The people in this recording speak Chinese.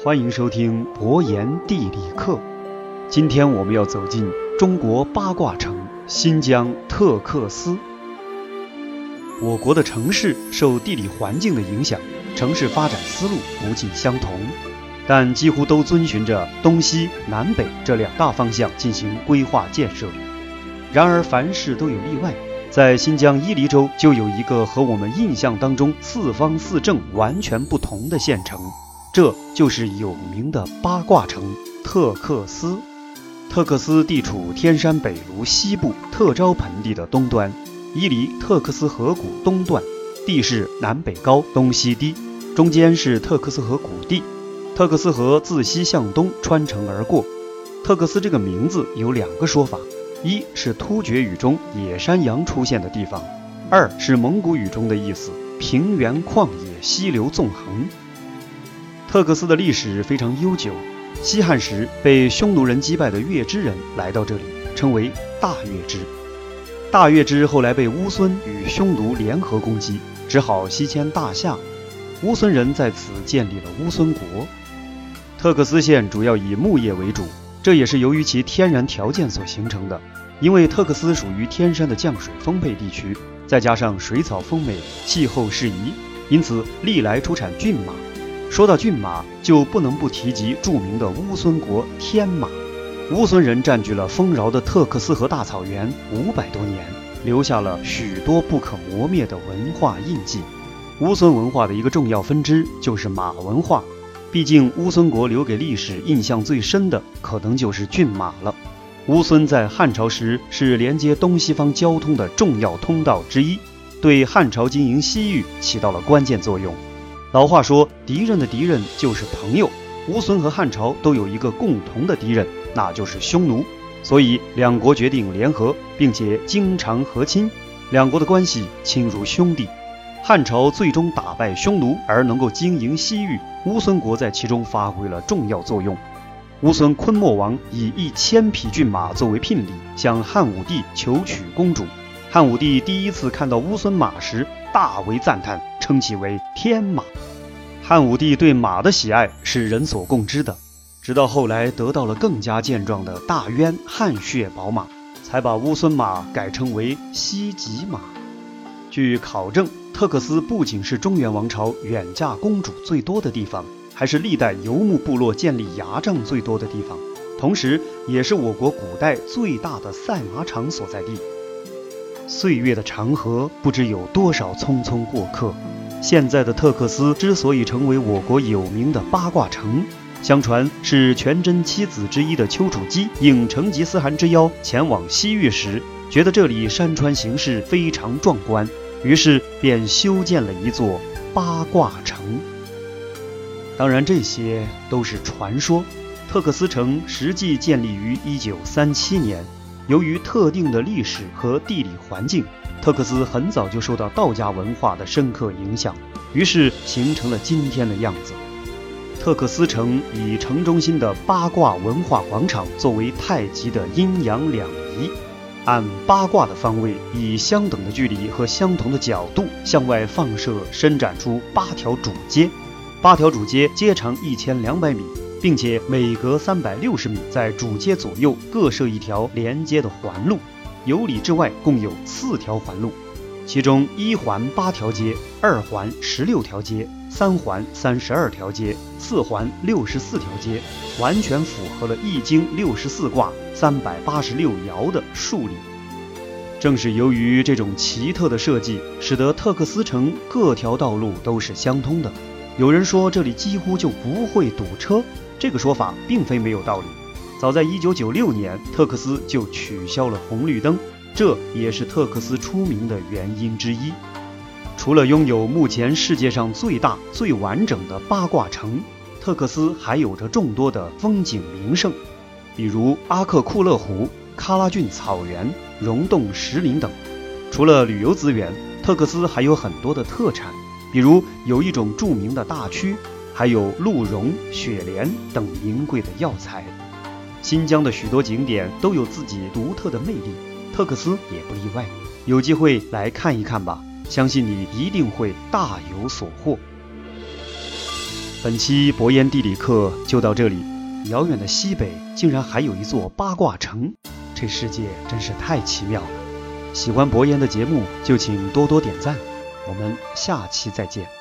欢迎收听博言地理课。今天我们要走进中国八卦城新疆特克斯。我国的城市受地理环境的影响，城市发展思路不尽相同，但几乎都遵循着东西南北这两大方向进行规划建设。然而凡事都有例外，在新疆伊犁州就有一个和我们印象当中四方四正完全不同的县城，这就是有名的八卦城特克斯。特克斯地处天山北麓西部特招盆地的东端。伊犁特克斯河谷东段，地势南北高，东西低，中间是特克斯河谷地。特克斯河自西向东穿城而过。特克斯这个名字有两个说法：一是突厥语中野山羊出现的地方；二是蒙古语中的意思：平原旷野，溪流纵横。特克斯的历史非常悠久，西汉时被匈奴人击败的月支人来到这里，称为大月支。大月支后来被乌孙与匈奴联合攻击，只好西迁大夏。乌孙人在此建立了乌孙国。特克斯县主要以牧业为主，这也是由于其天然条件所形成的。因为特克斯属于天山的降水丰沛地区，再加上水草丰美，气候适宜，因此历来出产骏马。说到骏马，就不能不提及著名的乌孙国天马。乌孙人占据了丰饶的特克斯河大草原五百多年，留下了许多不可磨灭的文化印记。乌孙文化的一个重要分支就是马文化，毕竟乌孙国留给历史印象最深的可能就是骏马了。乌孙在汉朝时是连接东西方交通的重要通道之一，对汉朝经营西域起到了关键作用。老话说，敌人的敌人就是朋友。乌孙和汉朝都有一个共同的敌人，那就是匈奴，所以两国决定联合，并且经常和亲，两国的关系亲如兄弟。汉朝最终打败匈奴，而能够经营西域，乌孙国在其中发挥了重要作用。乌孙昆莫王以一千匹骏马作为聘礼，向汉武帝求娶公主。汉武帝第一次看到乌孙马时，大为赞叹，称其为天马。汉武帝对马的喜爱是人所共知的，直到后来得到了更加健壮的大渊汗血宝马，才把乌孙马改称为西极马。据考证，特克斯不仅是中原王朝远嫁公主最多的地方，还是历代游牧部落建立牙帐最多的地方，同时也是我国古代最大的赛马场所在地。岁月的长河，不知有多少匆匆过客。现在的特克斯之所以成为我国有名的八卦城，相传是全真七子之一的丘处机应成吉思汗之邀前往西域时，觉得这里山川形势非常壮观，于是便修建了一座八卦城。当然，这些都是传说。特克斯城实际建立于1937年，由于特定的历史和地理环境。特克斯很早就受到道家文化的深刻影响，于是形成了今天的样子。特克斯城以城中心的八卦文化广场作为太极的阴阳两仪，按八卦的方位，以相等的距离和相同的角度向外放射，伸展出八条主街。八条主街街长一千两百米，并且每隔三百六十米，在主街左右各设一条连接的环路。由里至外共有四条环路，其中一环八条街，二环十六条街，三环三十二条街，四环六十四条街，完全符合了《易经》六十四卦三百八十六爻的数理。正是由于这种奇特的设计，使得特克斯城各条道路都是相通的。有人说这里几乎就不会堵车，这个说法并非没有道理。早在1996年，特克斯就取消了红绿灯，这也是特克斯出名的原因之一。除了拥有目前世界上最大、最完整的八卦城，特克斯还有着众多的风景名胜，比如阿克库勒湖、喀拉峻草原、溶洞石林等。除了旅游资源，特克斯还有很多的特产，比如有一种著名的大蛆，还有鹿茸、雪莲等名贵的药材。新疆的许多景点都有自己独特的魅力，特克斯也不例外。有机会来看一看吧，相信你一定会大有所获。本期博言地理课就到这里。遥远的西北竟然还有一座八卦城，这世界真是太奇妙了。喜欢博言的节目就请多多点赞，我们下期再见。